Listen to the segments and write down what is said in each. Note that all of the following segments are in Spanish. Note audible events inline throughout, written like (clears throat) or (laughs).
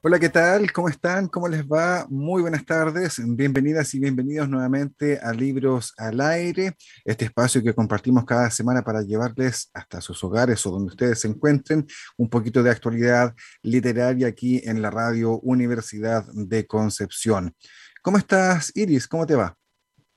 Hola, ¿qué tal? ¿Cómo están? ¿Cómo les va? Muy buenas tardes. Bienvenidas y bienvenidos nuevamente a Libros al Aire, este espacio que compartimos cada semana para llevarles hasta sus hogares o donde ustedes se encuentren un poquito de actualidad literaria aquí en la radio Universidad de Concepción. ¿Cómo estás, Iris? ¿Cómo te va?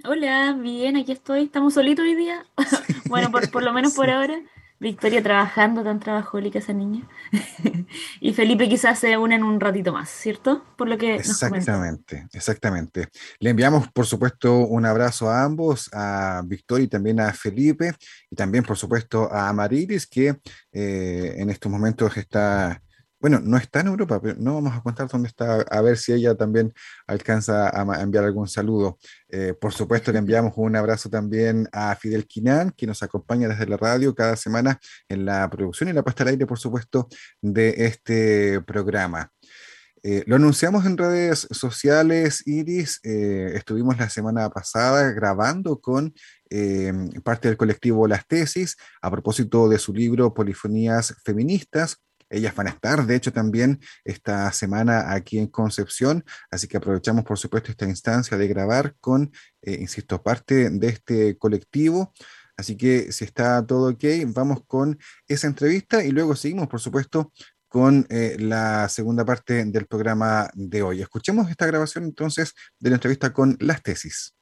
Hola, bien, aquí estoy. Estamos solitos hoy día. (laughs) bueno, por, lo menos (laughs) por ahora. Victoria trabajando, tan trabajólica esa niña. (laughs) y Felipe quizás se une en un ratito más, ¿cierto? Por lo que Exactamente, exactamente. Le enviamos, por supuesto, un abrazo a ambos, a Victoria y también a Felipe, y también, por supuesto, a Amarilis, que eh, en estos momentos está bueno, no está en Europa, pero no vamos a contar dónde está, a ver si ella también alcanza a, enviar algún saludo. Eh, por supuesto, le enviamos un abrazo también a Fidel Quinán, que nos acompaña desde la radio cada semana en la producción y la puesta al aire, por supuesto, de este programa. Eh, lo anunciamos en redes sociales, Iris. Eh, estuvimos la semana pasada grabando con parte del colectivo Las Tesis a propósito de su libro Polifonías Feministas ellas van a estar, de hecho, también esta semana aquí en Concepción, así que aprovechamos, por supuesto, esta instancia de grabar con, eh, insisto, parte de este colectivo. Así que si está todo ok, vamos con esa entrevista y luego seguimos, por supuesto, con eh, la segunda parte del programa de hoy. Escuchemos esta grabación entonces de la entrevista con las tesis.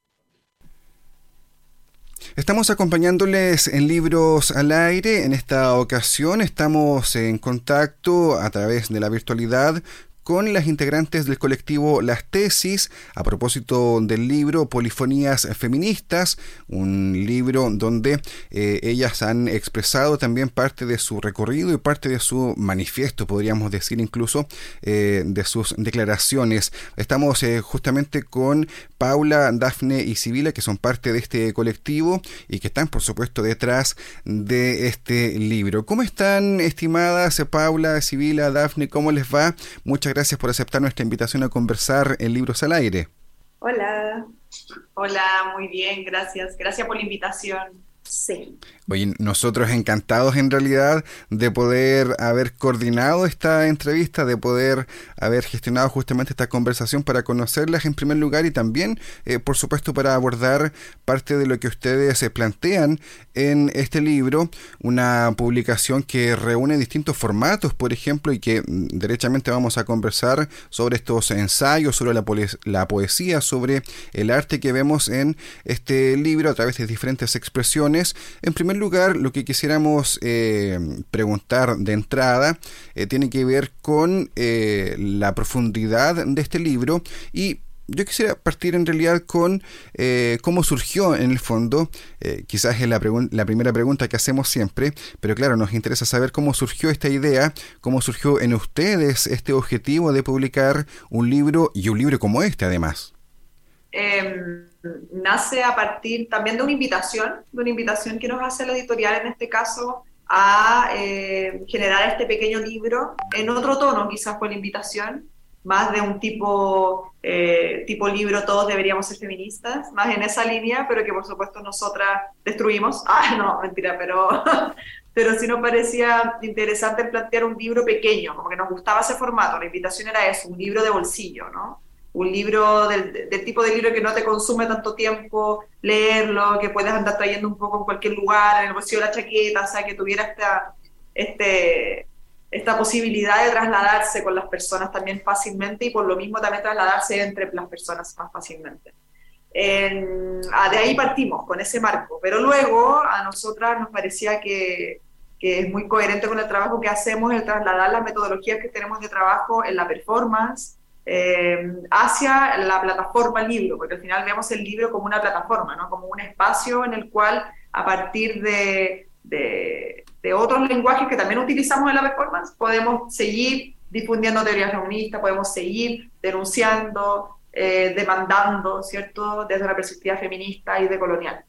Estamos acompañándoles en Libros al Aire. En esta ocasión estamos en contacto a través de la virtualidad con las integrantes del colectivo Las Tesis a propósito del libro Polifonías Feministas, un libro donde eh, ellas han expresado también parte de su recorrido y parte de su manifiesto, podríamos decir incluso, eh, de sus declaraciones. Estamos eh, justamente con Paula, Dafne y Sibila, que son parte de este colectivo y que están, por supuesto, detrás de este libro. ¿Cómo están, estimadas Paula, Sibila, Dafne? ¿Cómo les va? Muchas gracias gracias por aceptar nuestra invitación a conversar en Libros al Aire. Hola. Hola, muy bien, gracias. Gracias por la invitación. Sí. Oye, nosotros encantados en realidad de poder haber coordinado esta entrevista, de poder haber gestionado justamente esta conversación para conocerlas en primer lugar y también, eh, por supuesto, para abordar parte de lo que ustedes se plantean en este libro, una publicación que reúne distintos formatos, por ejemplo, y que mm, derechamente vamos a conversar sobre estos ensayos, sobre la, la poesía, sobre el arte que vemos en este libro a través de diferentes expresiones. En primer lugar, lo que quisiéramos eh, preguntar de entrada eh, tiene que ver con eh, la profundidad de este libro y yo quisiera partir en realidad con cómo surgió en el fondo, quizás es la, la, primera pregunta que hacemos siempre, pero claro, nos interesa saber cómo surgió esta idea, cómo surgió en ustedes este objetivo de publicar un libro y un libro como este además. Em, nace a partir también de una invitación, de una invitación que nos hace la editorial en este caso a eh, generar este pequeño libro en otro tono, quizás fue la invitación, más de un tipo, eh, tipo libro, todos deberíamos ser feministas, más en esa línea, pero que por supuesto nosotras destruimos. (laughs) Ah, no, mentira, pero, (laughs) pero sí nos parecía interesante plantear un libro pequeño, como que nos gustaba ese formato, la invitación era eso, un libro de bolsillo, ¿no? Un libro del, tipo de libro que no te consume tanto tiempo leerlo, que puedes andar trayendo un poco en cualquier lugar, en el bolsillo de la chaqueta, o sea, que tuviera esta, este, esta posibilidad de trasladarse con las personas también fácilmente y por lo mismo también trasladarse entre las personas más fácilmente. Ah, de ahí partimos, con ese marco, pero luego a nosotras nos parecía que, que es muy coherente con el trabajo que hacemos el trasladar las metodologías que tenemos de trabajo en la performance, eh, hacia la plataforma libro, porque al final vemos el libro como una plataforma, ¿no? como un espacio en el cual a partir de, de, otros lenguajes que también utilizamos en la performance podemos seguir difundiendo teorías feministas, podemos seguir denunciando, eh, demandando, ¿cierto?, desde una perspectiva feminista y decolonial.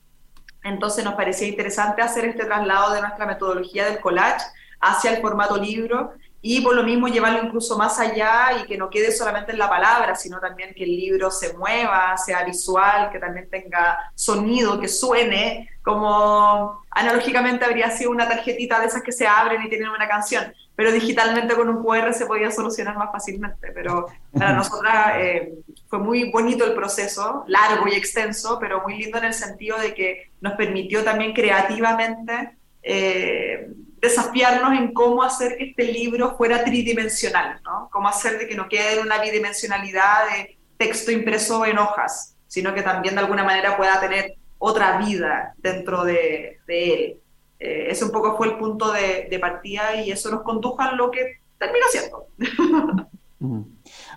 Entonces nos parecía interesante hacer este traslado de nuestra metodología del collage hacia el formato libro y por lo mismo llevarlo incluso más allá y que no quede solamente en la palabra, sino también que el libro se mueva, sea visual, que también tenga sonido, que suene, como analógicamente habría sido una tarjetita de esas que se abren y tienen una canción, pero digitalmente con un QR se podía solucionar más fácilmente. Pero para nosotras eh, fue muy bonito el proceso, largo y extenso, pero muy lindo en el sentido de que nos permitió también creativamente... Eh, desafiarnos en cómo hacer que este libro fuera tridimensional, ¿no? Cómo hacer de que no quede en una bidimensionalidad de texto impreso en hojas, sino que también de alguna manera pueda tener otra vida dentro de, él. Eh, ese un poco fue el punto de, partida y eso nos condujo a lo que terminó siendo. (laughs)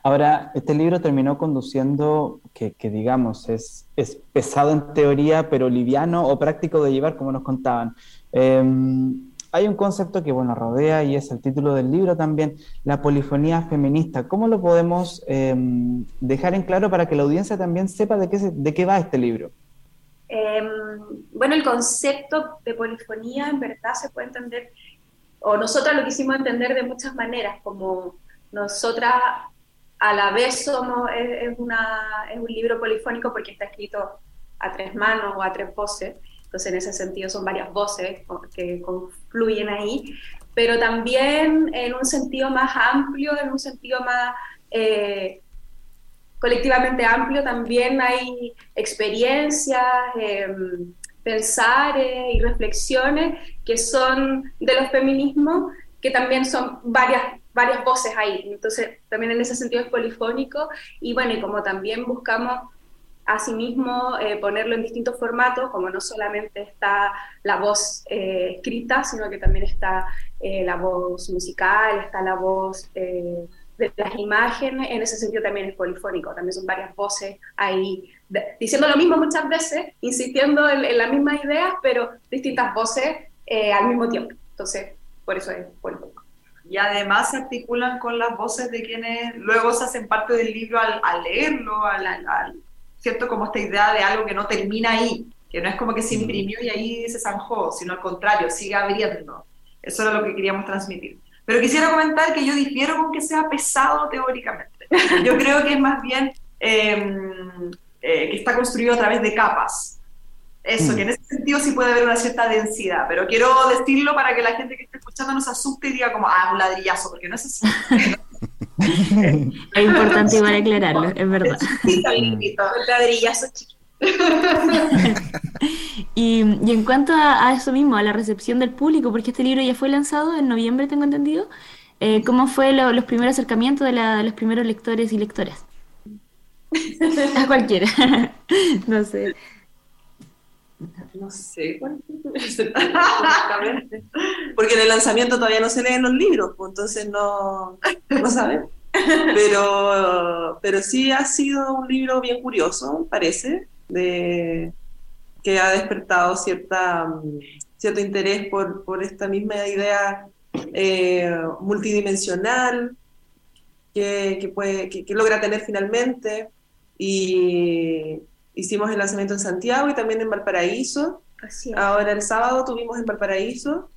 Ahora, este libro terminó conduciendo, que, digamos, es, es, pesado en teoría, pero liviano o práctico de llevar, como nos contaban. Em, hay un concepto que bueno, rodea y es el título del libro también, la polifonía feminista. ¿Cómo lo podemos em, dejar en claro para que la audiencia también sepa de qué, de qué va este libro? Em, bueno, el concepto de polifonía en verdad se puede entender, o nosotras lo quisimos entender de muchas maneras, como nosotras a la vez somos, es, una, es un libro polifónico porque está escrito a tres manos o a tres voces, entonces, en ese sentido, son varias voces que confluyen ahí, pero también en un sentido más amplio, en un sentido más eh, colectivamente amplio, también hay experiencias, em, pensares y reflexiones que son de los feminismos, que también son varias varias voces ahí. Entonces, también en ese sentido es polifónico. Y bueno, y como también buscamos Asimismo, eh, ponerlo en distintos formatos, como no solamente está la voz eh, escrita, sino que también está eh, la voz musical, está la voz de las imágenes, en ese sentido también es polifónico, también son varias voces ahí diciendo lo mismo muchas veces, insistiendo en, las mismas ideas, pero distintas voces al mismo tiempo. Entonces, por eso es polifónico y además se articulan con las voces de quienes luego se hacen parte del libro al, leerlo, al, al, ¿cierto? Como esta idea de algo que no termina ahí, que no es como que se imprimió y ahí se zanjó, sino al contrario, sigue abriendo. Eso era lo que queríamos transmitir. Pero quisiera comentar que yo difiero con que sea pesado teóricamente. (laughs) Yo creo que es más bien em, eh, que está construido a través de capas. Eso, mm. que en ese sentido sí puede haber una cierta densidad, pero quiero decirlo para que la gente que esté escuchando no se asuste y diga como, ah, un ladrillazo, porque no es así. (laughs) (laughs) es importante igual aclararlo, es verdad. (laughs) y, y, en cuanto a, eso mismo, a la recepción del público, porque este libro ya fue lanzado en noviembre, tengo entendido, eh, ¿cómo fue los primeros acercamientos de, de, los primeros lectores y lectoras? (laughs) a cualquiera, no sé. No sé (laughs) Porque en el lanzamiento todavía no se leen los libros, pues entonces no, no saben. Pero, pero sí ha sido un libro bien curioso, parece, de, que ha despertado cierta, cierto interés por, por esta misma idea eh, multidimensional que, que, puede, que, logra tener finalmente. Y, hicimos el lanzamiento en Santiago y también en Valparaíso. Ahora el sábado tuvimos en Valparaíso.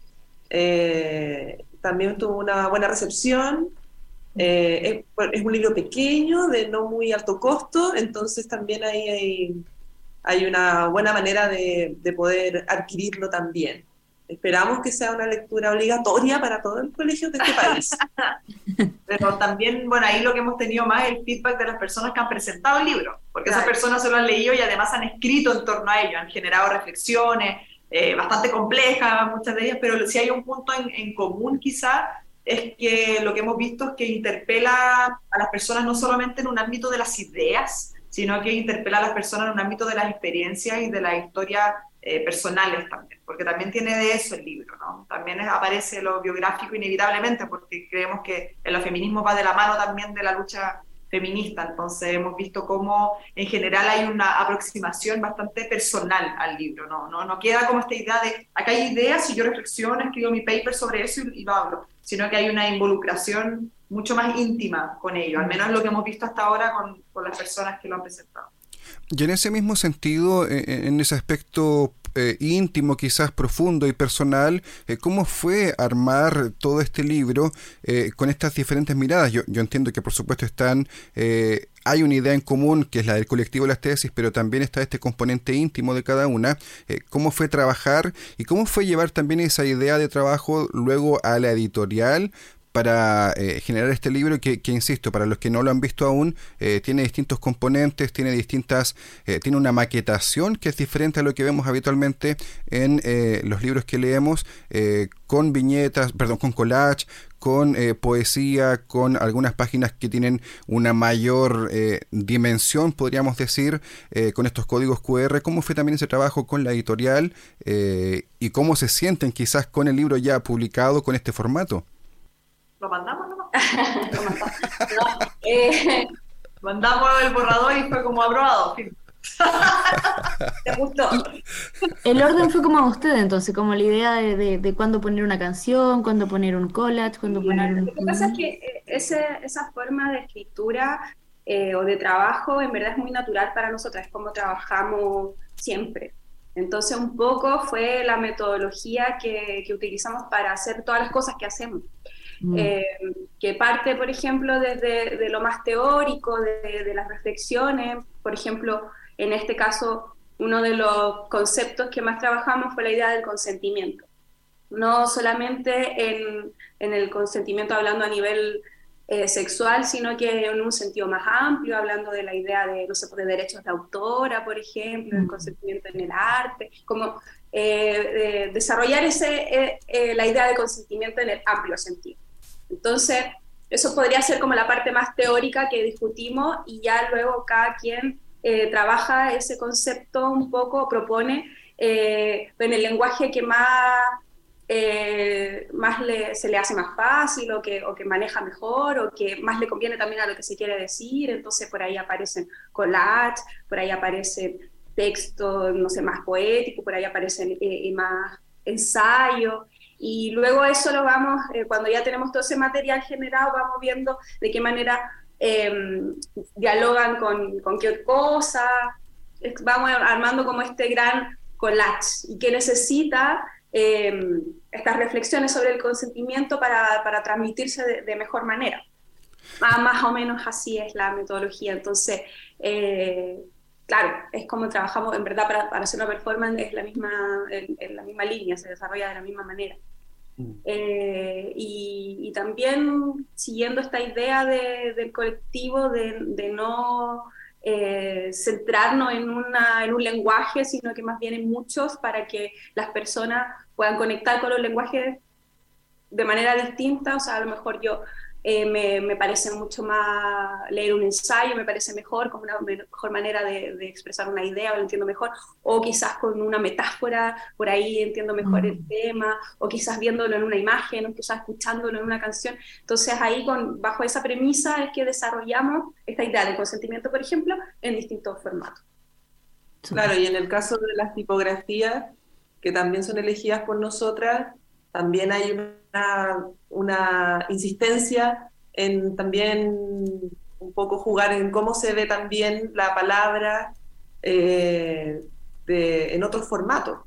Eh, también tuvo una buena recepción. Eh, es, un libro pequeño, de no muy alto costo, entonces también ahí hay, hay una buena manera de, de poder adquirirlo también. Esperamos que sea una lectura obligatoria para todo el colegio de este país. (laughs) Pero también, bueno, ahí lo que hemos tenido más es el feedback de las personas que han presentado el libro, porque esas personas se lo han leído y además han escrito en torno a ello, han generado reflexiones eh, bastante complejas, muchas de ellas, pero si hay un punto en, en común quizá es que lo que hemos visto es que interpela a las personas no solamente en un ámbito de las ideas, sino que interpela a las personas en un ámbito de las experiencias y de la historia eh, personales también, porque también tiene de eso el libro, ¿no? También aparece lo biográfico inevitablemente, porque creemos que el feminismo va de la mano también de la lucha feminista, entonces hemos visto cómo en general hay una aproximación bastante personal al libro, no, no, no queda como esta idea de, acá hay ideas y yo reflexiono, escribo mi paper sobre eso y, lo hablo, sino que hay una involucración mucho más íntima con ellos, al menos lo que hemos visto hasta ahora con, con las personas que lo han presentado. Y en ese mismo sentido, eh, eh, en ese aspecto eh, íntimo, quizás profundo y personal, ¿cómo fue armar todo este libro con estas diferentes miradas? Yo, yo, entiendo que por supuesto están, hay una idea en común que es la del colectivo de las tesis, pero también está este componente íntimo de cada una. ¿Cómo fue trabajar y cómo fue llevar también esa idea de trabajo luego a la editorial para eh, generar este libro que, insisto, para los que no lo han visto aún, eh, tiene distintos componentes, tiene distintas, eh, tiene una maquetación que es diferente a lo que vemos habitualmente en los libros que leemos, con viñetas, perdón, con collage, con poesía, con algunas páginas que tienen una mayor dimensión, podríamos decir, con estos códigos QR. ¿Cómo fue también ese trabajo con la editorial y cómo se sienten quizás con el libro ya publicado con este formato? (laughs) lo mandamos no, eh, (laughs) mandamos el borrador y fue como aprobado. (laughs) ¿Te gustó? El orden fue como a usted, entonces, como la idea de, de, cuándo poner una canción, cuándo poner un collage, cuándo poner un... Lo que pasa es que eh, ese, esa forma de escritura eh, o de trabajo en verdad es muy natural para nosotras, es como trabajamos siempre. Entonces, un poco fue la metodología que, que utilizamos para hacer todas las cosas que hacemos. Mm. Eh, que parte, por ejemplo, desde de lo más teórico, de, las reflexiones. Por ejemplo, en este caso, uno de los conceptos que más trabajamos fue la idea del consentimiento. No solamente en, en el consentimiento hablando a nivel eh, sexual, sino que en un sentido más amplio, hablando de la idea de, no sé, de derechos de autora, por ejemplo, el mm. consentimiento en el arte, como eh, desarrollar ese, la idea de consentimiento en el amplio sentido. Entonces, eso podría ser como la parte más teórica que discutimos y ya luego cada quien eh, trabaja ese concepto un poco, propone eh, en el lenguaje que más, eh, más se le hace más fácil o que, o que maneja mejor o que más le conviene también a lo que se quiere decir. Entonces por ahí aparecen collage, por ahí aparecen textos, no sé, más poéticos, por ahí aparecen más ensayos. Y luego eso lo vamos, eh, cuando ya tenemos todo ese material generado, vamos viendo de qué manera em, dialogan con, con, qué cosa, vamos armando como este gran collage y que necesita em, estas reflexiones sobre el consentimiento para, para transmitirse de, mejor manera. Más, más, o menos así es la metodología. Entonces, eh, claro, es como trabajamos, en verdad, para, para hacer una performance es la misma, en, la misma línea, se desarrolla de la misma manera. Mm. Eh, y, también siguiendo esta idea del colectivo de, de no eh, centrarnos en, una, en un lenguaje, sino que más bien en muchos para que las personas puedan conectar con los lenguajes de manera distinta. O sea, a lo mejor yo eh, me, me, parece mucho más leer un ensayo, me parece mejor, como una mejor manera de, expresar una idea, lo entiendo mejor, o quizás con una metáfora, por ahí entiendo mejor el mm. tema, o quizás viéndolo en una imagen, o quizás escuchándolo en una canción. Entonces ahí, con, bajo esa premisa, es que desarrollamos esta idea de consentimiento, por ejemplo, en distintos formatos. Claro, y en el caso de las tipografías, que también son elegidas por nosotras, también hay una, una insistencia en también un poco jugar en cómo se ve también la palabra eh, en otros formatos,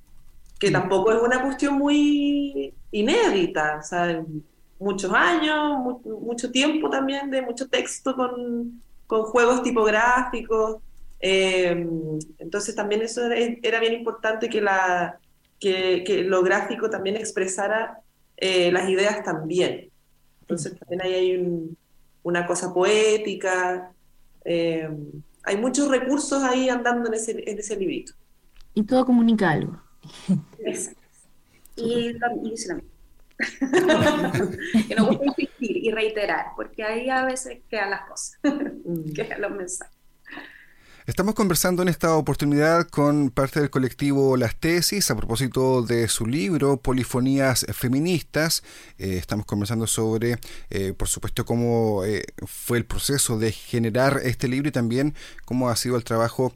que tampoco es una cuestión muy inédita, o sea, muchos años, mucho tiempo también de mucho texto con, con juegos tipográficos. Eh, entonces también eso era bien importante que la, que, lo gráfico también expresara eh, las ideas también. Entonces también ahí hay una cosa poética, eh, hay muchos recursos ahí andando en ese, en ese librito. Y todo comunica algo. Exacto. Y, y (laughs) que nos gusta insistir y reiterar, porque ahí a veces quedan las cosas, mm. (laughs) quedan los mensajes. Estamos conversando en esta oportunidad con parte del colectivo Las Tesis a propósito de su libro Polifonías Feministas. Eh, estamos conversando sobre, eh, por supuesto, cómo eh, fue el proceso de generar este libro y también cómo ha sido el trabajo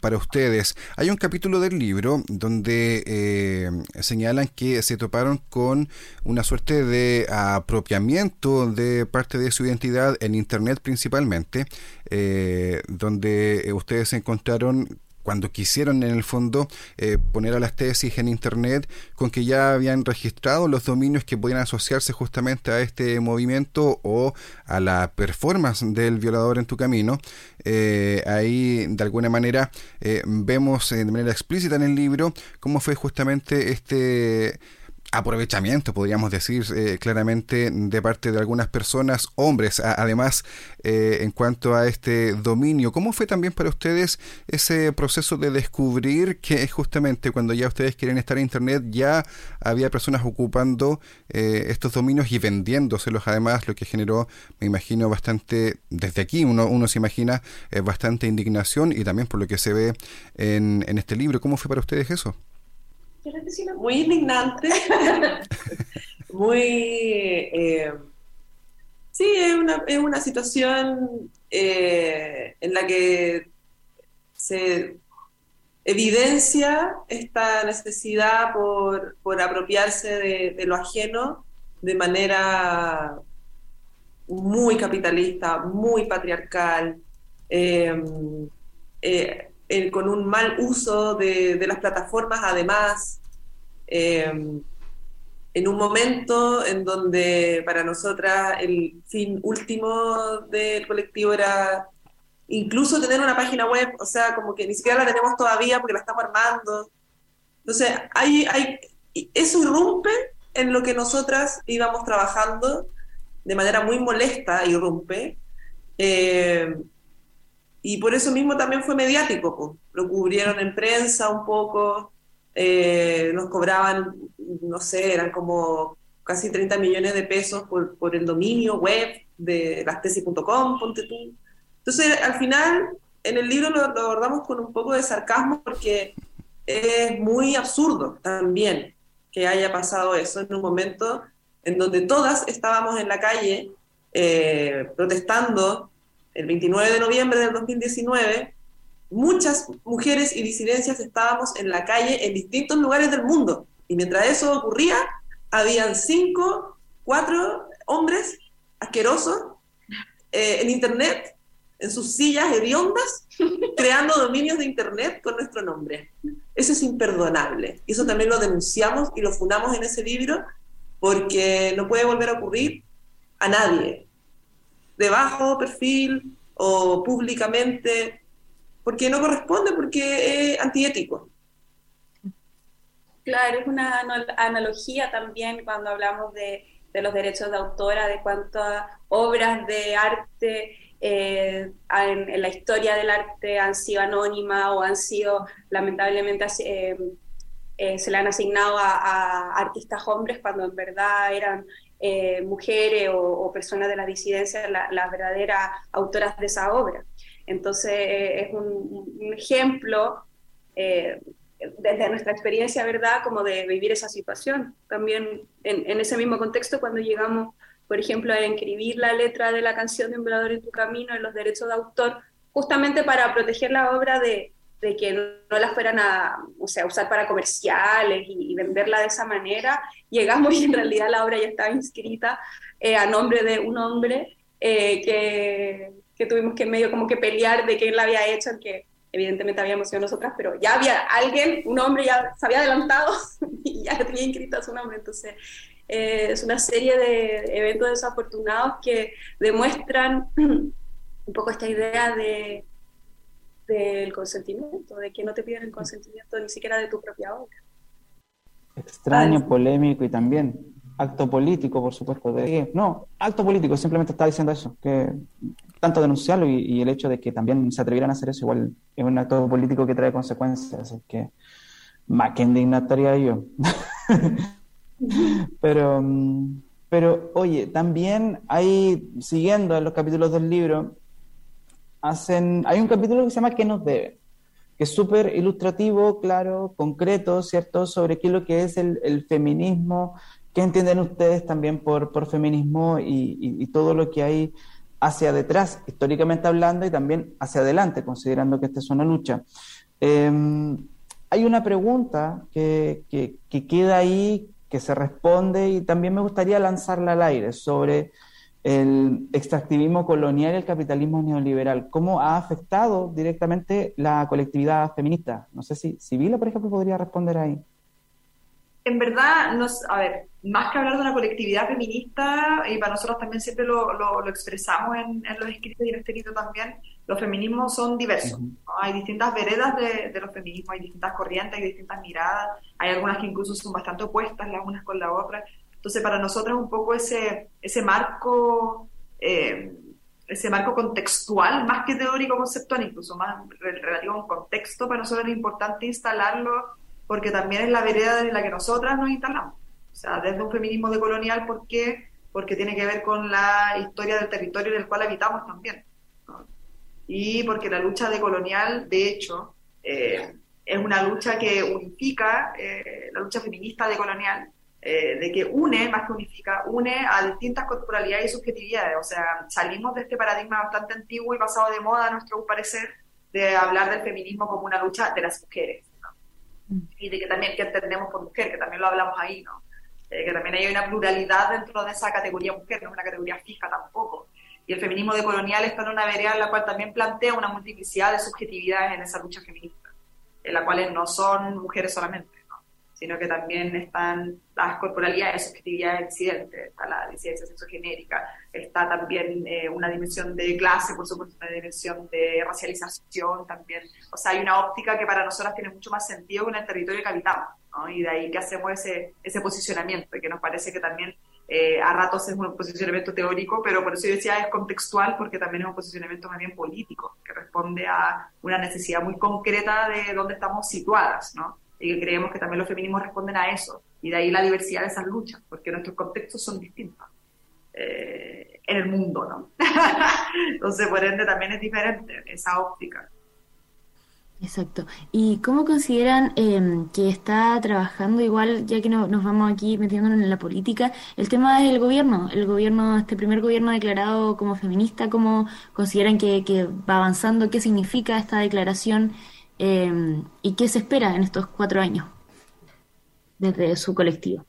para ustedes. Hay un capítulo del libro donde señalan que se toparon con una suerte de apropiamiento de parte de su identidad en Internet principalmente, donde ustedes encontraron cuando quisieron en el fondo eh, poner a las tesis en internet con que ya habían registrado los dominios que podían asociarse justamente a este movimiento o a la performance del violador en tu camino. Eh, ahí de alguna manera eh, vemos de manera explícita en el libro cómo fue justamente este aprovechamiento, podríamos decir eh, claramente, de parte de algunas personas, hombres, además, eh, en cuanto a este dominio. ¿Cómo fue también para ustedes ese proceso de descubrir que justamente cuando ya ustedes quieren estar en Internet, ya había personas ocupando eh, estos dominios y vendiéndoselos además, lo que generó, me imagino, bastante, desde aquí uno, uno se imagina, bastante indignación y también por lo que se ve en, en este libro. ¿Cómo fue para ustedes eso? Muy indignante, (laughs) muy... Eh, sí, es una, es una situación eh, en la que se evidencia esta necesidad por, por apropiarse de, lo ajeno de manera muy capitalista, muy patriarcal, eh, con un mal uso de, de las plataformas además, Em, en un momento en donde para nosotras el fin último del colectivo era incluso tener una página web, o sea, como que ni siquiera la tenemos todavía porque la estamos armando. Entonces, hay, hay, eso irrumpe en lo que nosotras íbamos trabajando de manera muy molesta, irrumpe. Em, y por eso mismo también fue mediático, lo cubrieron en prensa un poco, eh, nos cobraban, no sé, eran como casi 30 millones de pesos por, por el dominio web de lastesis.com, ponte tú. Entonces, al final, en el libro lo, abordamos con un poco de sarcasmo porque es muy absurdo también que haya pasado eso en un momento en donde todas estábamos en la calle eh, protestando el 29 de noviembre del 2019 muchas mujeres y disidencias estábamos en la calle en distintos lugares del mundo. Y mientras eso ocurría, habían cinco, cuatro hombres asquerosos eh, en Internet, en sus sillas hediondas, (laughs) creando dominios de Internet con nuestro nombre. Eso es imperdonable. Y eso también lo denunciamos y lo fundamos en ese libro porque no puede volver a ocurrir a nadie. De bajo perfil o públicamente porque no corresponde, porque es antiético. Claro, es una analogía también cuando hablamos de, los derechos de autora, de cuántas obras de arte eh, en, la historia del arte han sido anónimas o han sido lamentablemente eh, eh, se le han asignado a, artistas hombres cuando en verdad eran mujeres o, personas de la disidencia las verdaderas autoras de esa obra. Entonces es un, ejemplo eh, desde nuestra experiencia, ¿verdad?, como de vivir esa situación. También en, ese mismo contexto, cuando llegamos, por ejemplo, a escribir la letra de la canción de Un velador en tu camino en los derechos de autor, justamente para proteger la obra de, que no la fueran a o sea, usar para comerciales y, venderla de esa manera, (laughs) llegamos y en realidad la obra ya estaba inscrita eh, a nombre de un hombre eh, que que tuvimos que medio como que pelear de quién la había hecho, que evidentemente habíamos sido nosotras, pero ya había alguien, un hombre ya se había adelantado (laughs) y ya tenía inscrito su nombre, entonces eh, es una serie de eventos desafortunados que demuestran (clears throat) un poco esta idea de del consentimiento, de que no te piden el consentimiento ni siquiera de tu propia obra. Extraño, polémico y también acto político, por supuesto. De, no, acto político, simplemente está diciendo eso, que tanto denunciarlo y, el hecho de que también se atrevieran a hacer eso, igual es un acto político que trae consecuencias, así que más que indignatoria yo. (laughs) pero, pero, oye, también hay, siguiendo en los capítulos del libro, hacen, hay un capítulo que se llama ¿Qué nos deben? que es súper ilustrativo, claro, concreto, ¿cierto?, sobre qué es lo que es el, feminismo, qué entienden ustedes también por, por feminismo y, todo lo que hay hacia detrás, históricamente hablando, y también hacia adelante, considerando que esta es una lucha. Em, hay una pregunta que, que, queda ahí, que se responde, y también me gustaría lanzarla al aire sobre el extractivismo colonial y el capitalismo neoliberal. ¿Cómo ha afectado directamente la colectividad feminista? No sé si Sibila, por ejemplo, podría responder ahí. En verdad, nos, a ver, más que hablar de una colectividad feminista, y para nosotros también siempre lo, lo, expresamos en, los escritos y en este libro también, los feminismos son diversos. Hay distintas veredas de, de, los feminismos, hay distintas corrientes, hay distintas miradas, hay algunas que incluso son bastante opuestas las unas con las otras. Entonces, para nosotros un poco ese, ese marco, eh, ese marco contextual, más que teórico conceptual, incluso más relativo a un contexto, para nosotros es importante instalarlo porque también es la vereda en la que nosotras nos instalamos. O sea, desde un feminismo decolonial, ¿por qué? Porque tiene que ver con la historia del territorio en el cual habitamos también. Y porque la lucha decolonial, de hecho, eh, es una lucha que unifica, eh, la lucha feminista decolonial, eh, de que une, más que unifica, une a distintas corporalidades y subjetividades. O sea, salimos de este paradigma bastante antiguo y pasado de moda, a nuestro parecer, de hablar del feminismo como una lucha de las mujeres. Mm. Y de que también, que entendemos por mujer, que también lo hablamos ahí, ¿no? Eh, que también hay una pluralidad dentro de esa categoría mujer, no es una categoría fija tampoco. Y el feminismo decolonial está en una vereda en la cual también plantea una multiplicidad de subjetividades en esa lucha feminista, en la cuales no son mujeres solamente sino que también están las corporalidades, subjetividades disidentes, está la disidencia sexogenérica, está también eh, una dimensión de clase, por supuesto, una dimensión de racialización también. O sea, hay una óptica que para nosotras tiene mucho más sentido con el territorio que habitamos, ¿no? Y de ahí que hacemos ese, ese posicionamiento, que nos parece que también eh, a ratos es un posicionamiento teórico, pero por eso yo decía es contextual, porque también es un posicionamiento más bien político, que responde a una necesidad muy concreta de dónde estamos situadas, ¿no? Y que creemos que también los feminismos responden a eso, y de ahí la diversidad de esas luchas, porque nuestros contextos son distintos eh, en el mundo, ¿no? (laughs) Entonces, por ende, también es diferente esa óptica. Exacto. ¿Y cómo consideran em, que está trabajando igual, ya que no, nos vamos aquí metiéndonos en la política, el tema del gobierno, el gobierno, este primer gobierno declarado como feminista, cómo consideran que, que va avanzando, qué significa esta declaración? Em, y qué se espera en estos cuatro años desde su colectivo.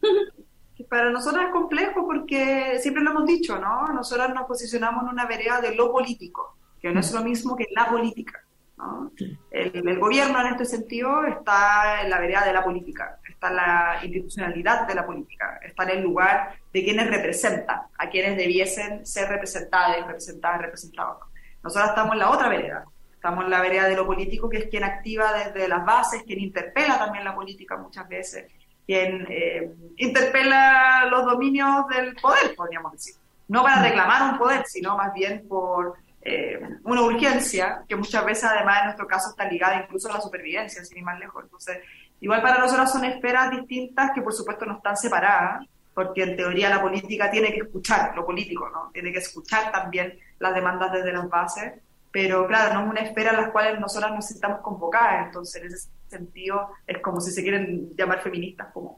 (laughs) Para nosotros es complejo porque siempre lo hemos dicho, ¿no? Nosotros nos posicionamos en una vereda de lo político, que no es lo mismo que la política. ¿no? El, gobierno en este sentido está en la vereda de la política, está en la institucionalidad de la política, está en el lugar de quienes representan, a quienes debiesen ser representadas, representadas, representados. Nosotros estamos en la otra vereda, Estamos en la vereda de lo político, que es quien activa desde las bases, quien interpela también la política muchas veces, quien eh, interpela los dominios del poder, podríamos decir. No para reclamar un poder, sino más bien por eh, una urgencia, que muchas veces además en nuestro caso está ligada incluso a la supervivencia, sin ir más lejos. Entonces, igual para nosotros son esferas distintas que por supuesto no están separadas, porque en teoría la política tiene que escuchar lo político, ¿no? Tiene que escuchar también las demandas desde las bases pero claro, no es una esfera a la cual nosotras nos sintamos convocadas, entonces en ese sentido es como si se quieren llamar feministas, como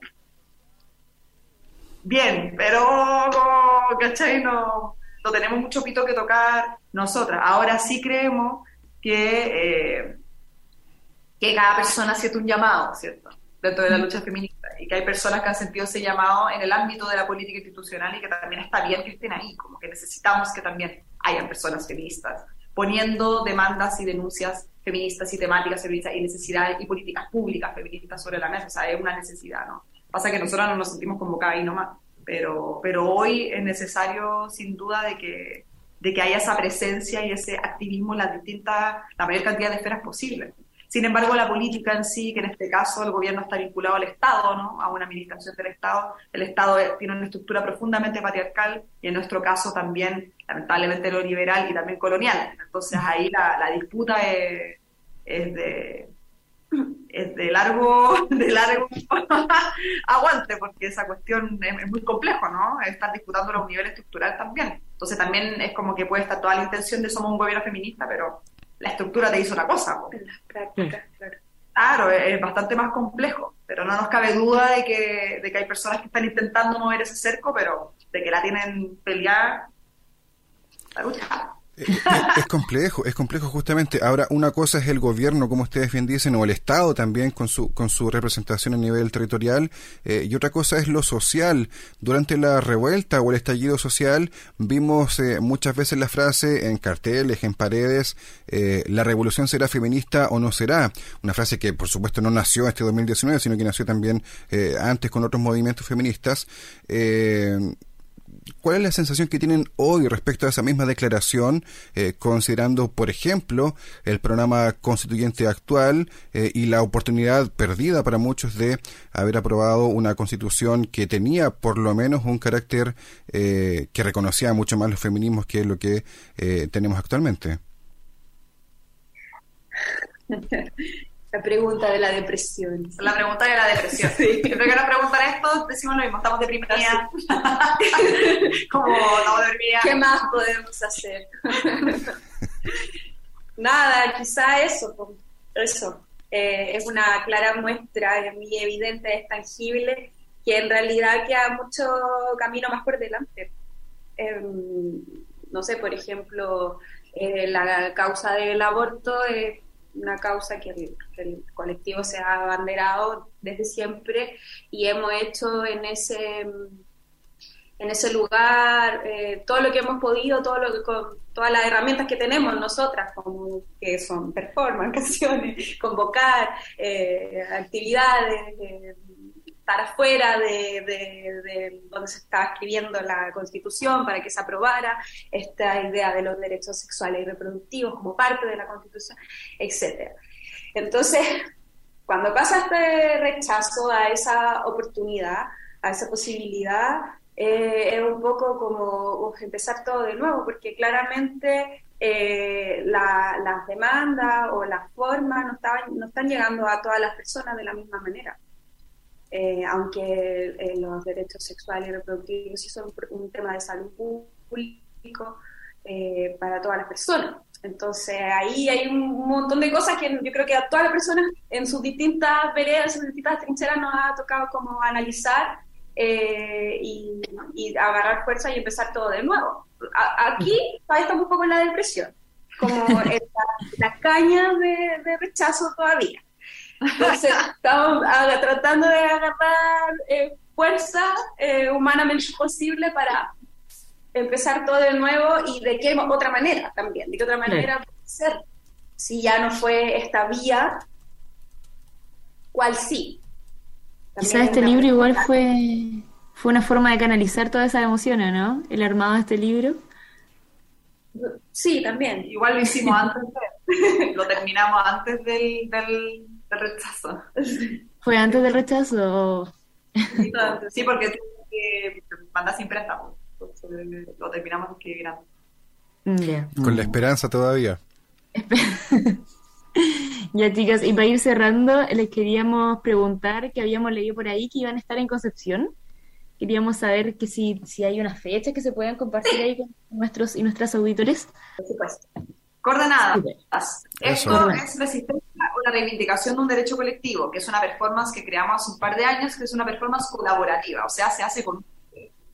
bien, pero ¿cachai? No, no tenemos mucho pito que tocar nosotras. Ahora sí creemos que, eh, que cada persona siente un llamado, ¿cierto? Dentro de la lucha feminista y que hay personas que han sentido ese llamado en el ámbito de la política institucional y que también está bien que estén ahí, como que necesitamos que también hayan personas feministas poniendo demandas y denuncias feministas y temáticas feministas y necesidades y políticas públicas feministas sobre la mesa. O sea, es una necesidad, ¿no? Pasa que nosotros no nos sentimos convocadas ahí nomás, pero, pero hoy es necesario, sin duda, de que, de que haya esa presencia y ese activismo en las distintas, la mayor cantidad de esferas posibles. Sin embargo, la política en sí, que en este caso el gobierno está vinculado al Estado, ¿no? a una administración del Estado, el Estado tiene una estructura profundamente patriarcal y en nuestro caso también, lamentablemente, lo liberal y también colonial. Entonces ahí la, disputa es, de, es de largo, (laughs) de largo (laughs) aguante, porque esa cuestión es, muy complejo, ¿no? Estar disputando a un nivel estructural también. Entonces también es como que puede estar toda la intención de somos un gobierno feminista, pero la estructura te hizo una cosa. En las prácticas, claro. Claro, es bastante más complejo, pero no nos cabe duda de que, de que hay personas que están intentando mover ese cerco, pero de que la tienen peleada, la lucha. Es, complejo, es complejo justamente. Ahora, una cosa es el gobierno, como ustedes bien dicen, o el Estado también con su, con su representación a nivel territorial, eh, y otra cosa es lo social. Durante la revuelta o el estallido social vimos eh, muchas veces la frase en carteles, en paredes, eh, la revolución será feminista o no será. Una frase que por supuesto no nació este 2019, sino que nació también antes con otros movimientos feministas. ¿Cuál es la sensación que tienen hoy respecto a esa misma declaración, eh, considerando, por ejemplo, el programa constituyente actual eh, y la oportunidad perdida para muchos de haber aprobado una constitución que tenía por lo menos un carácter eh, que reconocía mucho más los feminismos que lo que tenemos actualmente? (laughs) La pregunta de la depresión. La pregunta de la depresión. Sí. Siempre que nos preguntan esto, decimos lo mismo, estamos deprimidas. (laughs) Como estamos deprimidas. ¿Qué más podemos hacer? (laughs) Nada, quizá eso, eso. Eh, es una clara muestra, muy evidente, es tangible, que en realidad queda mucho camino más por delante. Em, no sé, por ejemplo, eh, la causa del aborto es una causa que el, colectivo se ha abanderado desde siempre y hemos hecho en ese en ese lugar eh, todo lo que hemos podido, todo que, con todas las herramientas que tenemos nosotras, como que son performance, (laughs) canciones, convocar, eh, actividades, eh, afuera de, donde se estaba escribiendo la constitución para que se aprobara esta idea de los derechos sexuales y reproductivos como parte de la constitución, etc. Entonces, cuando pasa este rechazo a esa oportunidad, a esa posibilidad, eh, es un poco como empezar todo de nuevo, porque claramente eh, las demandas o las formas no están llegando a todas las personas de la misma manera. Eh, aunque eh, los derechos sexuales y reproductivos sí son un tema de salud público eh, para todas las personas. Entonces ahí hay un montón de cosas que yo creo que a todas las personas en sus distintas veredas, en sus distintas trincheras nos ha tocado como analizar y, agarrar fuerza y empezar todo de nuevo. aquí todavía estamos un poco en la depresión, como en la, caña de rechazo todavía. Entonces, estamos tratando de agarrar eh, fuerza eh, humanamente posible para empezar todo de nuevo y de qué otra manera también, de qué otra manera puede ser. Si ya no fue esta vía, ¿cuál sí? Quizás este libro igual fue, fue una forma de canalizar todas esas emociones, ¿no? El armado de este libro. Sí, también. Igual lo hicimos antes, de, lo terminamos antes del el rechazo. ¿Fue antes del rechazo? Sí, porque que mandas sin préstamo. lo terminamos de escribir antes. Con la esperanza todavía. (laughs) ya chicas, y para ir cerrando, les queríamos preguntar que habíamos leído por ahí que iban a estar en Concepción. Queríamos saber que si, si hay una fecha que se puedan compartir ahí con nuestros y nuestras auditores. Por supuesto. Coordenadas. Esto es resistencia una reivindicación de un derecho colectivo, que es una performance que creamos hace un par de años, que es una performance colaborativa, o sea, se hace con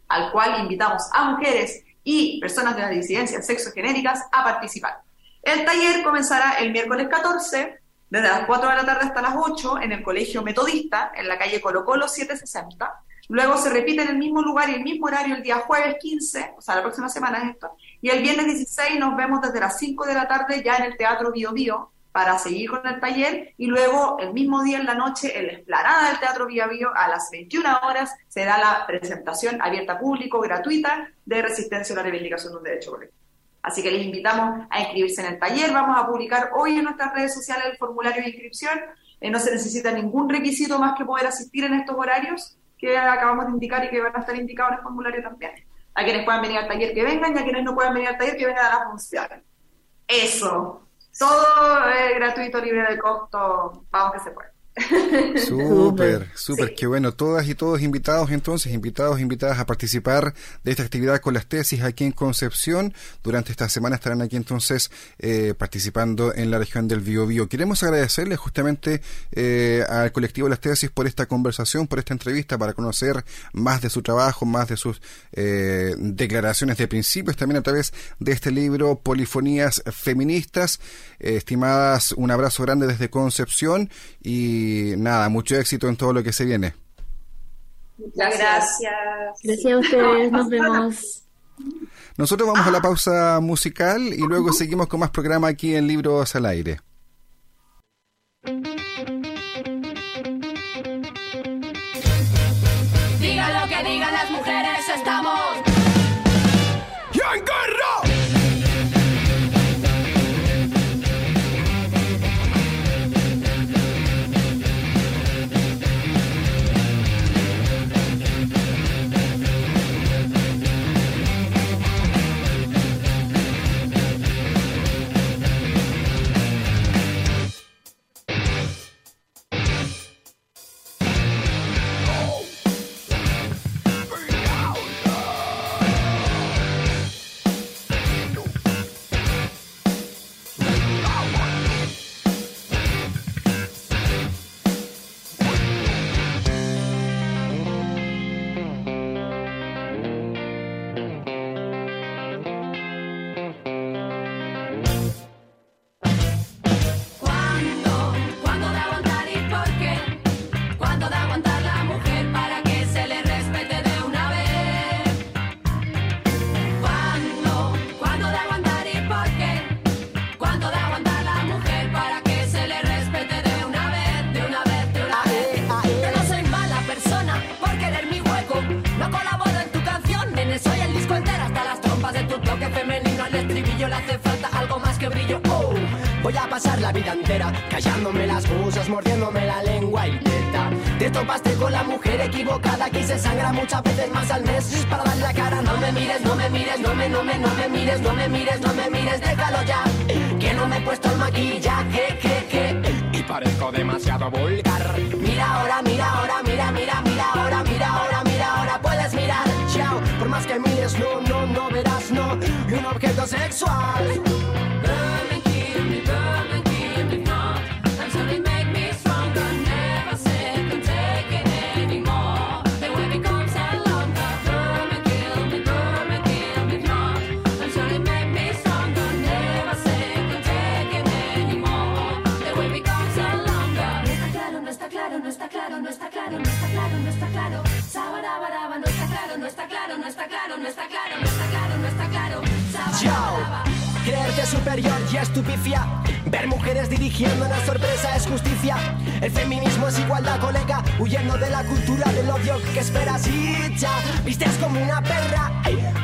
al cual invitamos a mujeres y personas de las disidencias sexogenéricas a participar. El taller comenzará el miércoles 14, desde las 4 de la tarde hasta las 8, en el Colegio Metodista, en la calle Colo Colo 760. Luego se repite en el mismo lugar y el mismo horario el día jueves 15, o sea, la próxima semana es esto. Y el viernes 16 nos vemos desde las 5 de la tarde ya en el Teatro Bio Bio, para seguir con el taller y luego el mismo día en la noche en la explanada del Teatro Vía a las 21 horas se da la presentación abierta a público, gratuita, de Resistencia a la Reivindicación de un Derecho Colectivo. Así que les invitamos a inscribirse en el taller. Vamos a publicar hoy en nuestras redes sociales el formulario de inscripción. Eh, no se necesita ningún requisito más que poder asistir en estos horarios que acabamos de indicar y que van a estar indicados en el formulario también. A quienes puedan venir al taller que vengan y a quienes no puedan venir al taller que vengan a la función. Eso. Todo es gratuito, libre de costo, vamos que se puede. Súper, súper, qué bueno. Todas y todos invitados entonces, invitados, invitadas a participar de esta actividad con las tesis aquí en Concepción. Durante esta semana estarán aquí entonces eh, participando en la región del Biobío. Queremos agradecerle justamente eh, al colectivo Las Tesis por esta conversación, por esta entrevista, para conocer más de su trabajo, más de sus eh, declaraciones de principios, también a través de este libro Polifonías Feministas. Estimadas, un abrazo grande desde Concepción y nada, mucho éxito en todo lo que se viene. Muchas gracias. Gracias a ustedes, nos vemos. Nosotros vamos a la pausa musical y luego seguimos con más programa aquí en Libros al Aire. Diga lo que digan las mujeres, estamos. Callándome las musas, mordiéndome la lengua y teta. Te topaste con la mujer equivocada que se sangra muchas veces más al mes para dar la cara. No me mires, no me mires, no me, no me, no me mires, no me mires, no me mires, déjalo ya. Que no me he puesto el maquillaje, que, que. Y parezco demasiado vulgar. Mira ahora, mira ahora, mira, mira, mira ahora, mira ahora, mira ahora, puedes mirar. Chao, por más que mires, no, no, no verás, no, un objeto sexual. No está claro, no está claro, no está claro, no está claro Sabarabaraba Creerte superior y estupifia. Ver mujeres dirigiendo la sorpresa es justicia. El feminismo es igualdad, colega. Huyendo de la cultura del odio que esperas y ya. Vistes como una perra.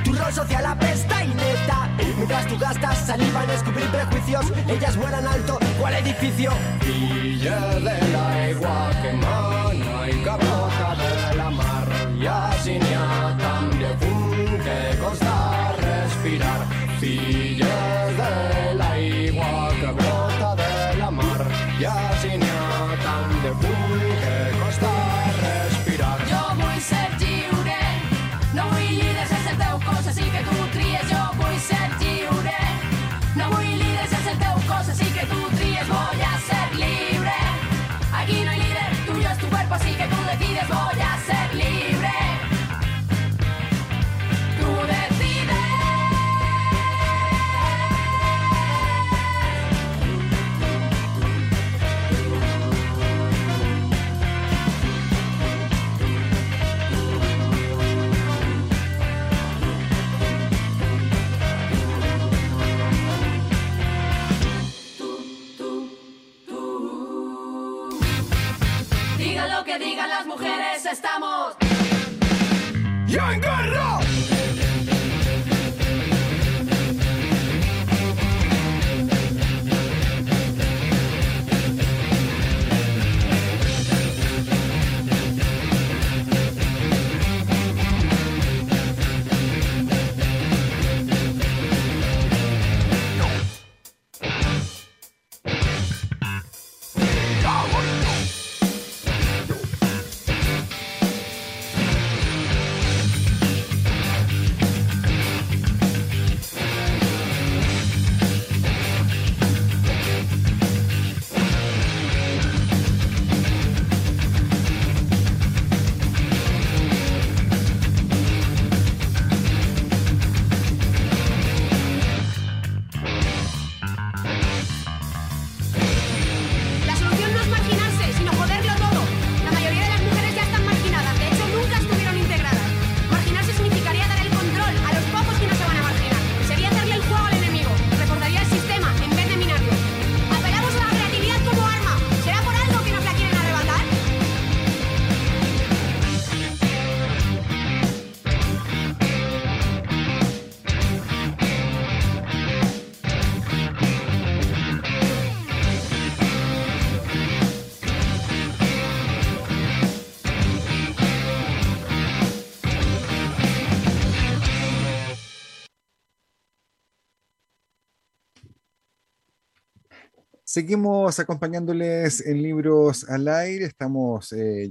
Tu rol social apesta y neta. Mientras tú gastas saliva en descubrir prejuicios, ellas vuelan alto. ¿Cuál edificio? Villa de la igua que mana y cabrota de la mar. Y así que costa respirar. Seguimos acompañándoles en Libros al Aire, estamos eh,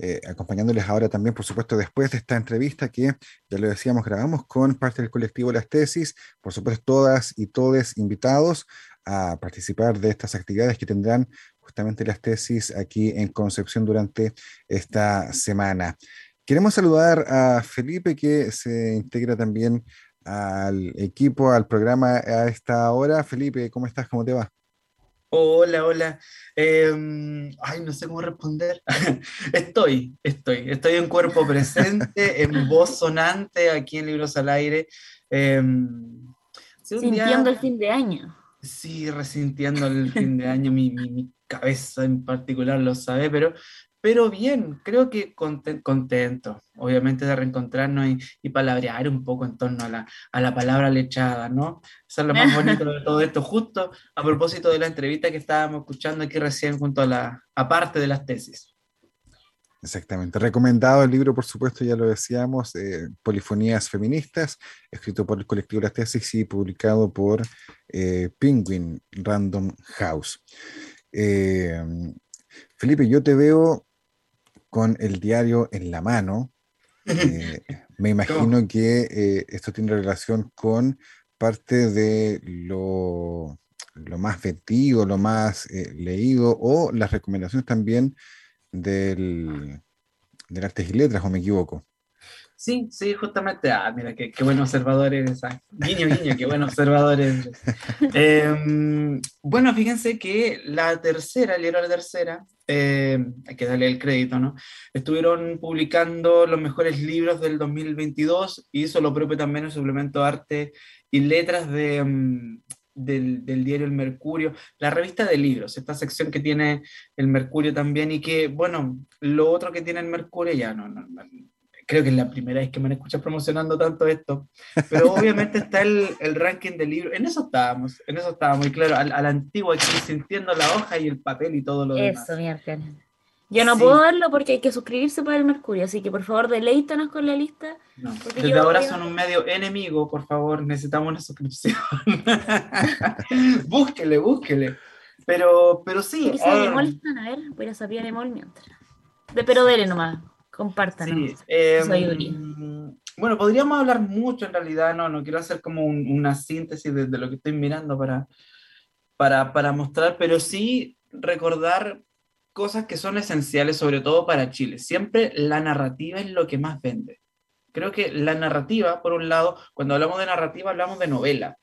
eh, acompañándoles ahora también, por supuesto, después de esta entrevista que, ya lo decíamos, grabamos con parte del colectivo Las Tesis, por supuesto, todas y todos invitados a participar de estas actividades que tendrán justamente las tesis aquí en Concepción durante esta semana. Queremos saludar a Felipe que se integra también al equipo, al programa a esta hora. Felipe, ¿cómo estás? ¿Cómo te va? Hola, hola. Em, ay, no sé cómo responder. (laughs) Estoy, estoy, estoy en cuerpo presente, en voz sonante aquí en Libros al Aire. Día- Sintiendo el fin de año. Sí, resintiendo el fin de año, mi, mi- mi cabeza en particular lo sabe, pero, pero bien, creo que conten- contento, obviamente, de reencontrarnos y, y palabrear un poco en torno a la, a la palabra lechada, ¿no? Eso es lo más bonito de todo esto, justo a propósito de la entrevista que estábamos escuchando aquí recién junto a la, aparte de las tesis. Exactamente. Recomendado el libro, por supuesto, ya lo decíamos, eh, Polifonías Feministas, escrito por el colectivo Las Tesis y publicado por eh, Penguin Random House. Eh, Felipe, yo te veo con el diario en la mano. Eh, me imagino que eh, esto tiene relación con parte de lo, lo más vendido, lo más eh, leído o las recomendaciones también del, del Artes y Letras, o me equivoco. Sí, sí, justamente. Ah, mira, qué, qué buen observador eres. ah. Guiño, guiño, qué buen observador eres. (laughs) Em, bueno, fíjense que la tercera, el libro de la tercera, eh, hay que darle el crédito, ¿no? Estuvieron publicando los mejores libros del 2022, hizo lo propio también el suplemento Arte y Letras de, mm, del, del diario El Mercurio, la revista de libros, esta sección que tiene el Mercurio también y que, bueno, lo otro que tiene el Mercurio ya no, no, no, creo que es la primera vez que me han escuchado promocionando tanto esto, pero (laughs) obviamente está el, el ranking de libros, en eso estábamos, en eso estábamos, y claro, al, al antiguo aquí sintiendo la hoja y el papel y todo lo demás. Eso. Yo no Sí. puedo darlo porque hay que suscribirse para el Mercurio, así que por favor deleítanos con la lista. No, Desde ahora a- son un medio enemigo, por favor, necesitamos una suscripción. (laughs) búsquele, búsquele. Pero, pero sí. ¿Qué sabe de ah, mol están? A ver, voy a ir a saber de mol mientras. De, pero dele nomás, compártanos. Sí, sabiduría. bueno, podríamos hablar mucho en realidad, no, no quiero hacer como un- una síntesis de, de lo que estoy mirando para, para, para mostrar, pero sí recordar cosas que son esenciales, sobre todo para Chile. Siempre la narrativa es lo que más vende. Creo que la narrativa, por un lado, cuando hablamos de narrativa, hablamos de novela.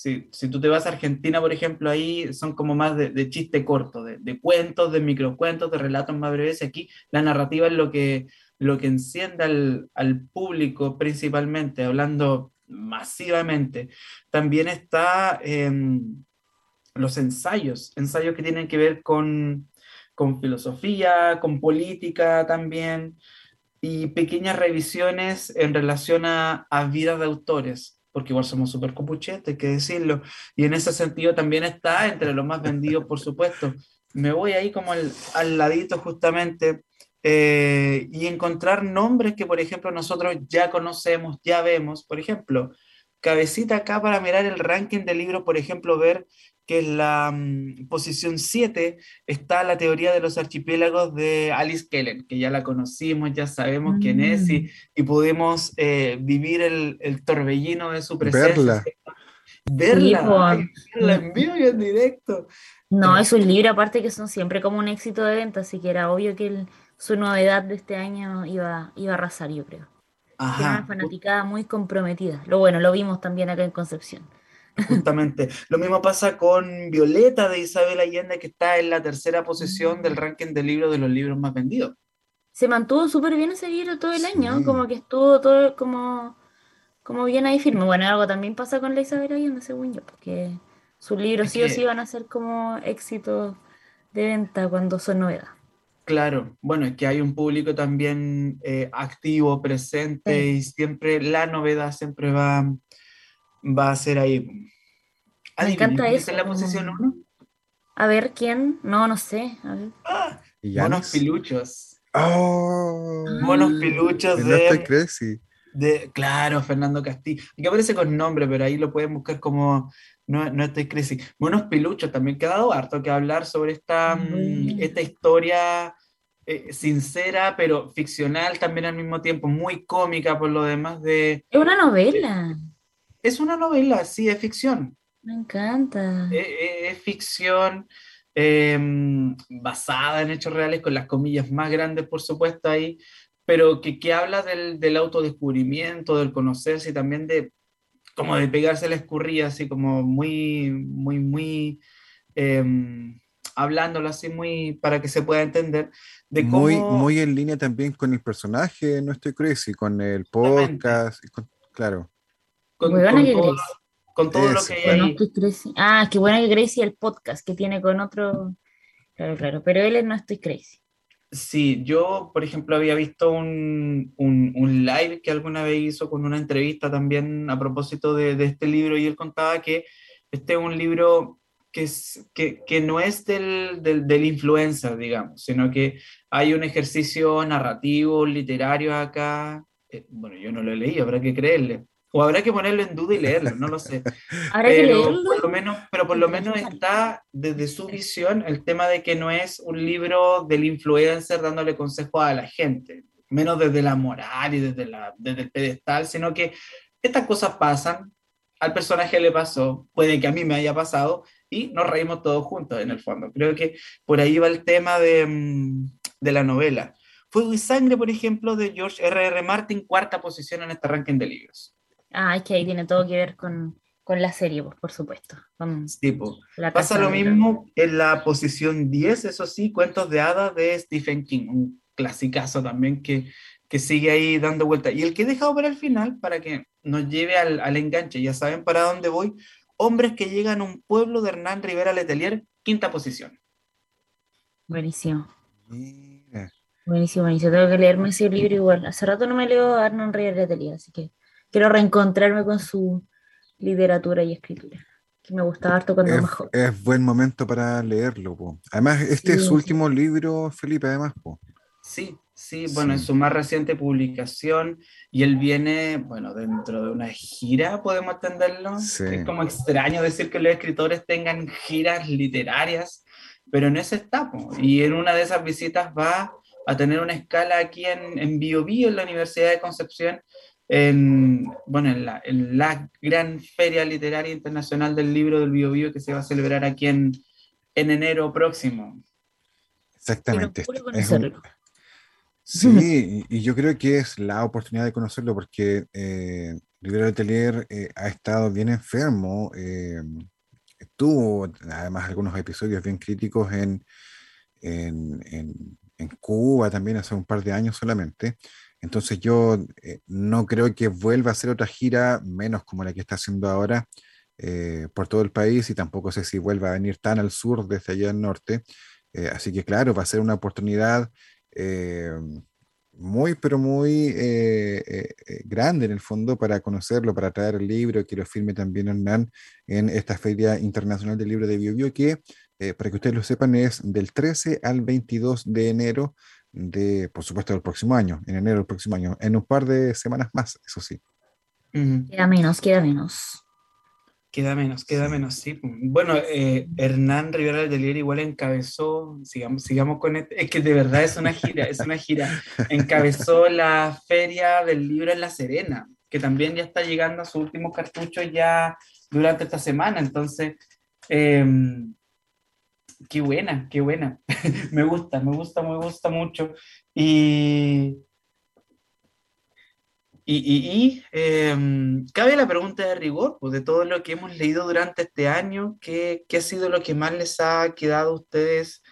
Si, si tú te vas a Argentina, por ejemplo, ahí son como más de, de chiste corto, de, de cuentos, de microcuentos, de relatos más breves. Aquí la narrativa es lo que, lo que enciende al, al público principalmente, hablando masivamente. También está em, los ensayos, ensayos que tienen que ver con, con filosofía, con política también, y pequeñas revisiones en relación a, a vidas de autores, porque igual somos súper copuchetes, hay que decirlo, y en ese sentido también está entre los más vendidos, por supuesto. Me voy ahí como al, ladito justamente eh, y encontrar nombres que, por ejemplo, nosotros ya conocemos, ya vemos, por ejemplo, cabecita acá para mirar el ranking de libros, por ejemplo, ver que en la mm, posición 7 está la teoría de los archipiélagos de Alice Keller, que ya la conocimos, ya sabemos quién es y, y pudimos eh, vivir el, el torbellino de su presencia. Verla. Verla, Sí, verla en vivo y en directo. No, es un libro aparte que son siempre como un éxito de venta, así que era obvio que el- su novedad de este año iba, iba a arrasar, yo creo. Tiene una Ajá, fanaticada muy comprometida. Lo bueno, lo vimos también acá en Concepción. Justamente. Lo mismo pasa con Violeta de Isabel Allende, que está en la tercera posición del ranking de libros de los libros más vendidos. Se mantuvo súper bien ese libro todo el año, como que estuvo todo como, como bien ahí firme. Bueno, algo también pasa con la Isabel Allende, según yo, porque sus libros Es sí o sí van a ser como éxitos de venta cuando son novedad. Claro, bueno, es que hay un público también eh, activo, presente Sí. y siempre la novedad siempre va, va a ser ahí. Me encanta ¿quién eso, en la posición 1? A ver, ¿quién? No, no sé. A ver. ¿Y Monos piluchos. ¡Oh! Monos piluchos No estoy de, crazy. De, claro, Fernando Castillo. Aquí aparece con nombre, pero ahí lo pueden buscar como No, no estoy crazy. Buenos Piluchos también que ha dado harto que hablar sobre esta, mm, Mm. esta historia eh, sincera, pero ficcional también al mismo tiempo, muy cómica por lo demás de... Es una novela. Es una novela, sí, es ficción. Me encanta. Eh, eh, es ficción eh, basada en hechos reales, con las comillas más grandes, por supuesto, ahí, pero que, que habla del, del autodescubrimiento, del conocerse y también de como de pegarse la escurrilla, así como muy, muy, muy, eh, hablándolo así muy para que se pueda entender, de cómo... Muy, muy en línea también con el personaje, no estoy crazy, con el podcast, con- claro. Con, Huevona con que todo, Gracie. con todo lo que hay ahí. Ah, qué bueno que Gracie el podcast que tiene con otro. Claro, claro. Pero él es no estoy crazy. Sí, yo, por ejemplo, había visto un, un- un live que alguna vez hizo con una entrevista también a propósito de, de este libro y él contaba que este es un libro que, es, que, que no es del, del, del influencer, digamos, sino que hay un ejercicio narrativo, literario acá. Eh, bueno, yo no lo he leído, habrá que creerle. O habrá que ponerlo en duda y leerlo, no lo sé. (laughs) Habrá que Pero leerlo. por lo menos, pero por lo menos está desde su visión el tema de que no es un libro del influencer dándole consejos a la gente, menos desde la moral y desde, la, desde el pedestal, sino que estas cosas pasan, al personaje le pasó, puede que a mí me haya pasado y nos reímos todos juntos en el fondo. Creo que por ahí va el tema de, mm, de la novela. Fuego y Sangre, por ejemplo, de George R.R. R. Martin, cuarta posición en este ranking de libros. Ah, es que ahí tiene todo que ver con, con la serie, pues, por supuesto. Con Tipo, la Pasa lo mismo en la posición 10, eso sí, Cuentos de Hadas de Stephen King, un clasicazo también que, que sigue ahí dando vuelta. Y el que he dejado para el final, para que nos lleve al, al enganche, ya saben para dónde voy, Hombres que llegan a un pueblo de Hernán Rivera Letelier, quinta posición. Buenísimo. Mira. Buenísimo, buenísimo. Tengo que leerme ese libro igual. Hace rato no me leo a Arnon Reyes Letelier, así que quiero reencontrarme con su literatura y escritura, que me gustaba harto cuando era Es, más joven. es buen momento para leerlo, po. Además, este es Sí, su sí. último libro, Felipe, además, po. Sí, sí, bueno, en Sí. su más reciente publicación, y él viene, bueno, dentro de una gira, podemos entenderlo. Sí. Es como extraño decir que los escritores tengan giras literarias, pero en ese está, po. y en una de esas visitas va a tener una escala aquí en, en Bio Bio, en la Universidad de Concepción, en, bueno, en la, en la gran Feria Literaria Internacional del Libro del Bio Bio que se va a celebrar aquí en, en enero próximo. Exactamente. Es un-. Sí, y y yo creo que es la oportunidad de conocerlo porque eh, Rivera Letelier eh, ha estado bien enfermo. eh, tuvo además algunos episodios bien críticos en, en, en- en Cuba también hace un par de años solamente. Entonces yo eh, no creo que vuelva a hacer otra gira, menos como la que está haciendo ahora, eh, por todo el país y tampoco sé si vuelva a venir tan al sur desde allá al norte. Eh, así que claro, va a ser una oportunidad muy, pero muy grande en el fondo para conocerlo, para traer el libro, que lo firme también Hernán en esta Feria Internacional del Libro de Biobío, que para que ustedes lo sepan es del 13 al 22 de enero de, por supuesto, del próximo año, en enero del próximo año, en un par de semanas más, eso sí. Ujú. Queda menos, queda menos. Queda menos, queda Sí. menos, sí. Bueno, eh, Hernán Rivera Letelier igual encabezó, sigamos, sigamos con este, es que de verdad es una gira, es una gira. (laughs) Encabezó la feria del libro en La Serena, que también ya está llegando a sus últimos cartuchos ya durante esta semana. Entonces, eh, qué buena, qué buena. (laughs) me gusta, me gusta, me gusta mucho. Y, y, y- em, cabe la pregunta de rigor, pues de todo lo que hemos leído durante este año, ¿qué, qué ha sido lo que más les ha quedado a ustedes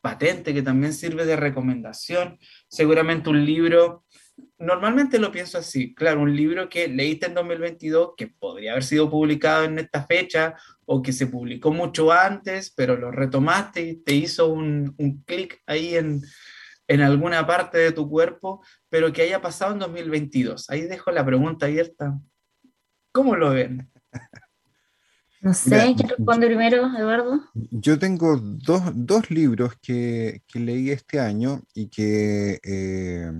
patente, que también sirve de recomendación? Seguramente un libro, normalmente lo pienso así, claro, un libro que leíste en 2022, que podría haber sido publicado en esta fecha, o que se publicó mucho antes, pero lo retomaste y te hizo un, un clic ahí en, en alguna parte de tu cuerpo pero que haya pasado en 2022. Ahí dejo la pregunta abierta. ¿Cómo lo ven? (laughs) No sé, ¿quién responde primero, Eduardo? Yo tengo dos, dos libros que, que leí este año y que eh,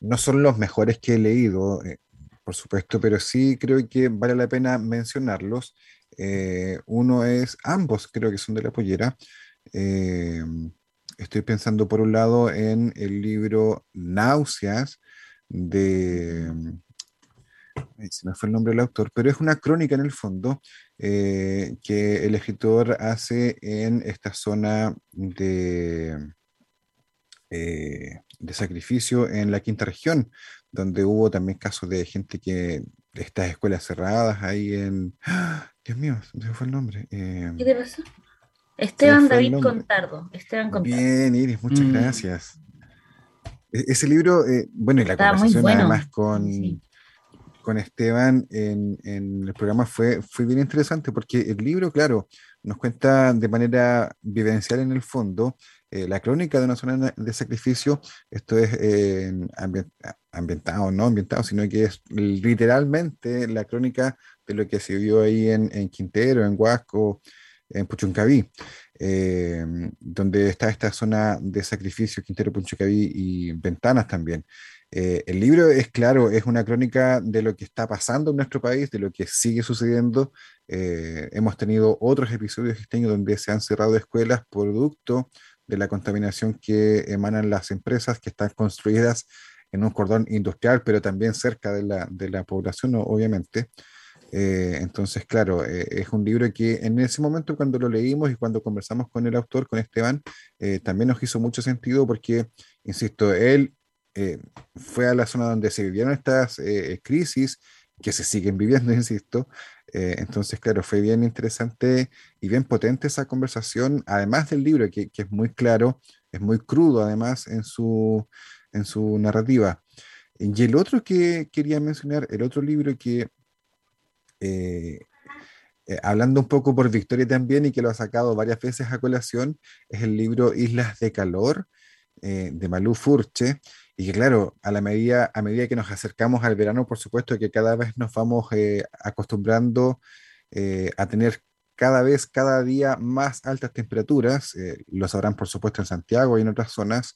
No son los mejores que he leído, eh, por supuesto, pero sí creo que vale la pena mencionarlos. Eh, uno es, ambos creo que son de la pollera. Eh, estoy pensando por un lado en el libro Náuseas de... se me fue el nombre del autor, pero es una crónica en el fondo que el escritor hace en esta zona de, de sacrificio en la quinta región, donde hubo también casos de gente que, de estas escuelas cerradas ahí en... ¡Ah! Dios mío, se me fue el nombre. eh, ¿Qué te pasó? Esteban David. Contardo. Esteban Contardo. Bien, Iris, muchas Mm. gracias. E- Ese libro, eh, bueno, y la Está conversación bueno. además con, Sí. con Esteban en, en el programa fue, fue bien interesante porque el libro, claro, nos cuenta de manera vivencial en el fondo eh, la crónica de una zona de sacrificio. Esto es eh, ambien- ambientado, no ambientado, sino que es literalmente la crónica de lo que se vio ahí en, en Quintero, en Huasco, en Puchuncaví, eh, donde está esta zona de sacrificio, Quintero, Puchuncaví y Ventanas también. Eh, el libro es claro, es una crónica de lo que está pasando en nuestro país, de lo que sigue sucediendo. Hemos tenido otros episodios este año donde se han cerrado escuelas producto de la contaminación que emanan las empresas que están construidas en un cordón industrial, pero también cerca de la, de la población, obviamente. Eh, entonces, claro, eh, es un libro que en ese momento cuando lo leímos y cuando conversamos con el autor, con Esteban, eh, también nos hizo mucho sentido porque, insisto, él eh, fue a la zona donde se vivieron estas crisis, que se siguen viviendo, (laughs) insisto. Eh, entonces, claro, fue bien interesante y bien potente esa conversación, además del libro, que, que es muy claro, es muy crudo además en su, en su narrativa. Y el otro que quería mencionar, el otro libro que eh, eh, hablando un poco por Victoria también y que lo ha sacado varias veces a colación, es el libro Islas de Calor de Malú Furche. Y que claro, a, la medida, a medida que nos acercamos al verano, por supuesto que cada vez nos vamos eh, acostumbrando eh, a tener cada vez, cada día más altas temperaturas. eh, lo sabrán, por supuesto, en Santiago y en otras zonas.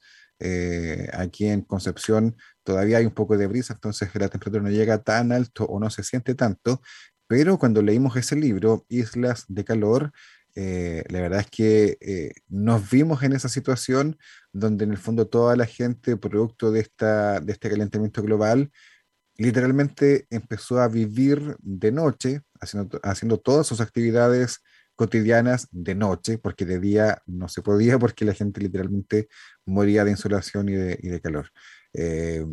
Aquí en Concepción todavía hay un poco de brisa, entonces la temperatura no llega tan alto o no se siente tanto, pero cuando leímos ese libro, Islas de Calor, eh, la verdad es que eh, nos vimos en esa situación donde en el fondo toda la gente, producto de, esta, de este calentamiento global, literalmente empezó a vivir de noche, haciendo, haciendo todas sus actividades cotidianas de noche, porque de día no se podía, porque la gente literalmente moría de insolación y de, y de calor. Eh,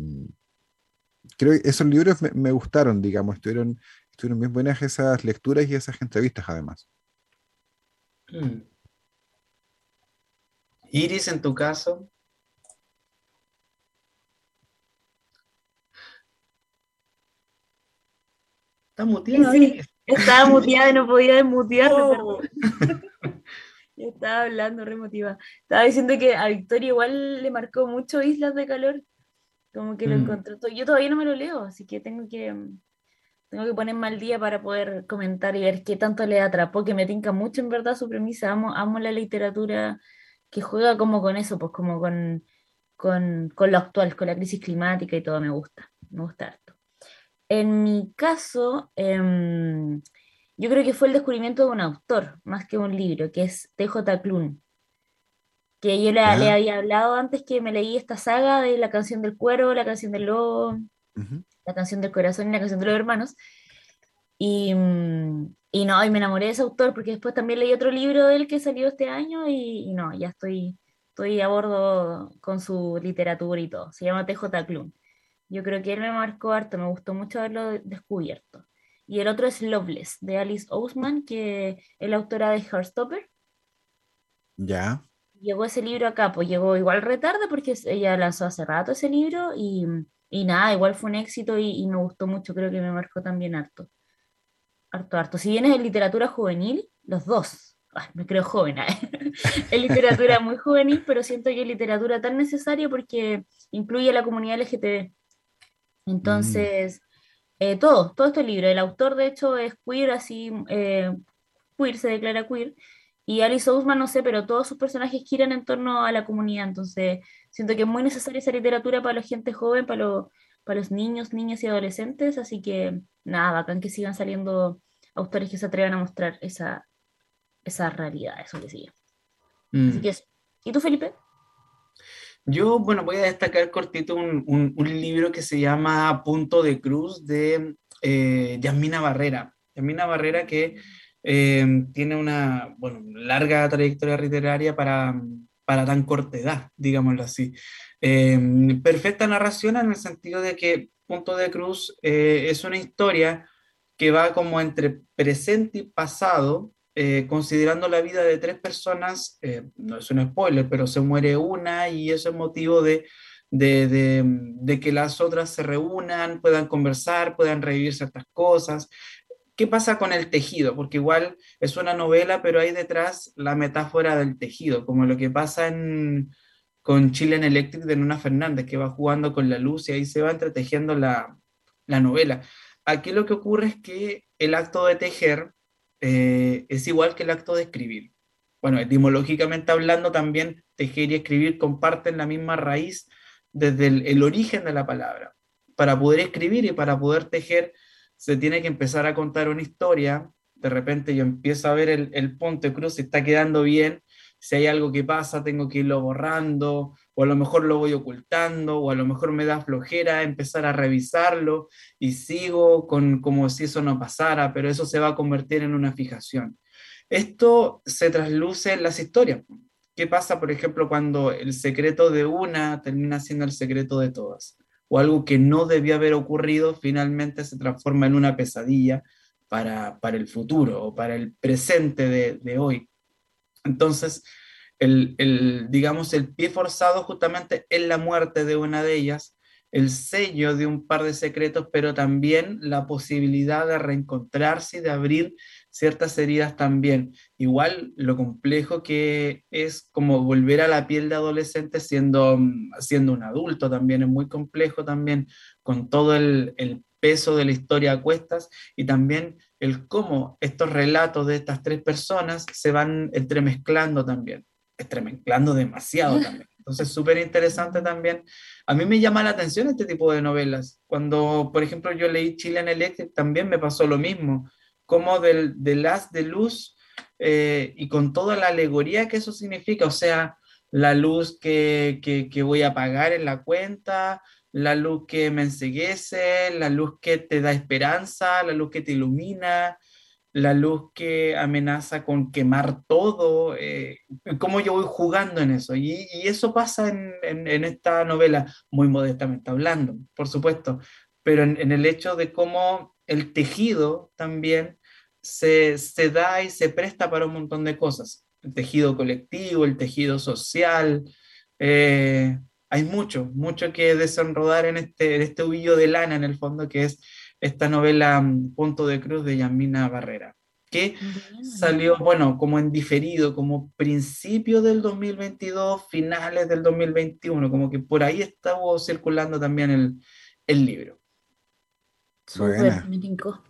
creo que esos libros me, me gustaron, digamos, estuvieron, estuvieron bien buenas esas lecturas y esas entrevistas además. Mm. Iris, en tu caso. Está muteada, Sí. Iris. Estaba muteada y no podía desmutearme, Oh. perdón. (laughs) Yo estaba hablando, re emotiva. Estaba diciendo que a Victoria igual le marcó mucho Islas de Calor. Como que lo Mm. encontró todo. Yo todavía no me lo leo, así que tengo que tengo que ponerme al día para poder comentar y ver qué tanto le atrapó, que me tinca mucho en verdad su premisa. Amo, amo la literatura que juega como con eso, pues como con, con, con lo actual, con la crisis climática y todo, me gusta, me gusta harto. En mi caso, em, yo creo que fue el descubrimiento de un autor, más que un libro, que es T.J. Klune, que yo le había hablado antes que me leí esta saga de La canción del cuero, La canción del lobo, Ujú. La canción del corazón y La canción de los hermanos. Y, mm, y no, y me enamoré de ese autor porque después también leí otro libro de él que salió este año y, y no, ya estoy, estoy a bordo con su literatura y todo. Se llama T.J. Klune. Yo creo que él me marcó harto, me gustó mucho haberlo de- descubierto. Y el otro es Loveless, de Alice Ousman, que es la autora de Heartstopper. Ya. Llegó ese libro acá, pues llegó igual retarde porque ella lanzó hace rato ese libro y, y nada, igual fue un éxito y, y me gustó mucho, creo que me marcó también harto. Harto, harto. Si bien es en literatura juvenil, los dos. Ay, me creo joven. ¿eh? (laughs) es literatura muy juvenil, pero siento que es literatura tan necesaria porque incluye a la comunidad LGTB. Entonces, eh, todo, todo este libro. El autor, de hecho, es queer, así, eh, queer, se declara queer, Y Alice Ousman, no sé, pero todos sus personajes giran en torno a la comunidad, entonces siento que es muy necesaria esa literatura para la gente joven, para, lo- para los niños, niñas y adolescentes, así que nada, bacán que sigan saliendo autores que se atrevan a mostrar esa, esa realidad, eso que sigue. Mm. Así que eso. ¿Y tú, Felipe? Yo, bueno, voy a destacar cortito un, un- un libro que se llama Punto de Cruz de eh, Yasmina Barrera. Yasmina Barrera que eh, tiene una, bueno, larga trayectoria literaria para, para tan corta edad, digámoslo así. Eh, perfecta narración en el sentido de que Punto de Cruz eh, es una historia que va como entre presente y pasado, eh, considerando la vida de tres personas, no es un spoiler, pero se muere una y eso es motivo de, de- de que las otras se reúnan, puedan conversar, puedan revivir ciertas cosas. ¿Qué pasa con el tejido? Porque igual es una novela, pero hay detrás la metáfora del tejido, como lo que pasa en, con Chilean Electric de Luna Fernández, que va jugando con la luz y ahí se va entretejiendo la, la novela. Aquí lo que ocurre es que el acto de tejer eh, es igual que el acto de escribir. Bueno, etimológicamente hablando, también tejer y escribir comparten la misma raíz desde el origen de la palabra. Para poder escribir y para poder tejer, se tiene que empezar a contar una historia. De repente yo empiezo a ver el, el punto de cruz, si está quedando bien, si hay algo que pasa, tengo que irlo borrando, o a lo mejor lo voy ocultando, o a lo mejor me da flojera empezar a revisarlo y sigo con como si eso no pasara, pero eso se va a convertir en una fijación. Esto se trasluce en las historias. ¿Qué pasa, por ejemplo, cuando el secreto de una termina siendo el secreto de todas? O algo que no debió haber ocurrido finalmente se transforma en una pesadilla para, para el futuro o para el presente de, de hoy. Entonces, el, el, digamos, el pie forzado justamente es la muerte de una de ellas, el sello de un par de secretos, pero también la posibilidad de reencontrarse y de abrir ciertas heridas también. Igual lo complejo que es como volver a la piel de adolescente siendo, mm, siendo un adulto también, es muy complejo también con todo el, el peso de la historia a cuestas y también el cómo estos relatos de estas tres personas se van entremezclando también, entremezclando demasiado también. (laughs) Entonces, súper interesante también. A mí me llama la atención este tipo de novelas. Cuando, por ejemplo, yo leí Chilean Electric, también me pasó lo mismo, como del, del haz de luz eh, y con toda la alegoría que eso significa, o sea, la luz que, que, que voy a pagar en la cuenta, la luz que me enseguece, la luz que te da esperanza, la luz que te ilumina, la luz que amenaza con quemar todo, eh, cómo yo voy jugando en eso. Y, y eso pasa en, en, en, esta novela, muy modestamente hablando, por supuesto, pero en, en el hecho de cómo el tejido también se, se, da y se presta para un montón de cosas. El tejido colectivo, el tejido social. Eh, hay mucho, mucho que desenrodar en este, en este huillo de lana, en el fondo, que es esta novela Punto de Cruz de Yamina Barrera, que Bien. salió, bueno, como en diferido, como principio del 2022, finales del 2021, como que por ahí estaba circulando también el, el libro. Súper, Buena. me tincó.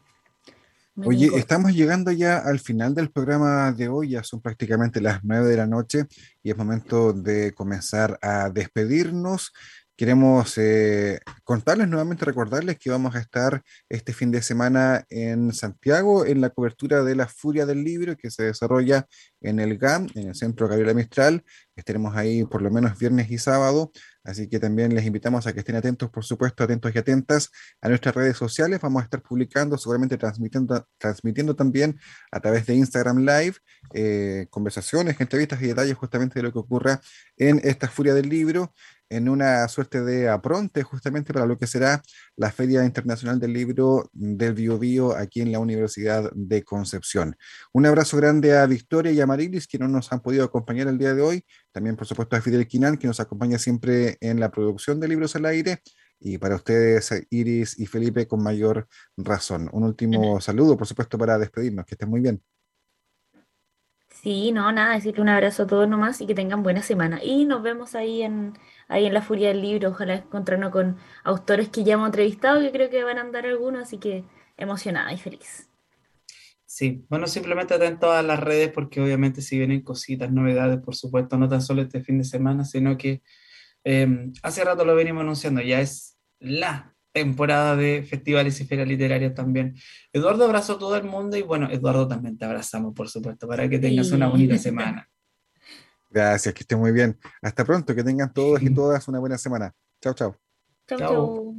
Oye, estamos llegando ya al final del programa de hoy, ya son prácticamente las nueve de la noche y es momento de comenzar a despedirnos. Queremos eh, contarles nuevamente, recordarles que vamos a estar este fin de semana en Santiago en la cobertura de la Furia del Libro que se desarrolla en el GAM, en el Centro Gabriela Mistral. Estaremos ahí por lo menos viernes y sábado, así que también les invitamos a que estén atentos, por supuesto, atentos y atentas a nuestras redes sociales. Vamos a estar publicando, seguramente transmitiendo, transmitiendo también a través de Instagram Live eh, conversaciones, entrevistas y detalles justamente de lo que ocurra en esta Furia del Libro en una suerte de apronte justamente para lo que será la Feria Internacional del Libro del Bio Bio aquí en la Universidad de Concepción. Un abrazo grande a Victoria y a Marilis que no nos han podido acompañar el día de hoy. También, por supuesto, a Fidel Quinal que nos acompaña siempre en la producción de Libros al Aire. Y para ustedes, Iris y Felipe, con mayor razón. Un último saludo, por supuesto, para despedirnos. Que estén muy bien. Sí, no, nada, decirle un abrazo a todos nomás y que tengan buena semana. Y nos vemos ahí en, ahí en la Furia del Libro. Ojalá encontrarnos con autores que ya hemos entrevistado, que creo que van a andar algunos, así que emocionada y feliz. Sí, bueno, simplemente atento a las redes porque obviamente si vienen cositas, novedades, por supuesto, no tan solo este fin de semana, sino que eh, hace rato lo venimos anunciando, ya es la temporada de festivales y ferias literarias también. Eduardo abrazó a todo el mundo y bueno, Eduardo también te abrazamos, por supuesto, para que tengas una bonita (laughs) semana. Gracias, que estén muy bien. Hasta pronto, que tengan todos y (laughs) todas una buena semana. Chao, chao. Chau, Chau. chau.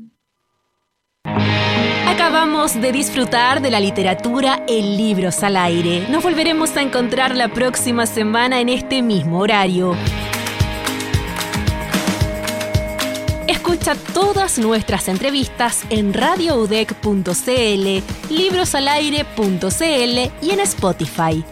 Acabamos de disfrutar de la literatura en Libros al Aire. Nos volveremos a encontrar la próxima semana en este mismo horario. Escucha todas nuestras entrevistas en radioudec.cl, librosalaire.cl y en Spotify.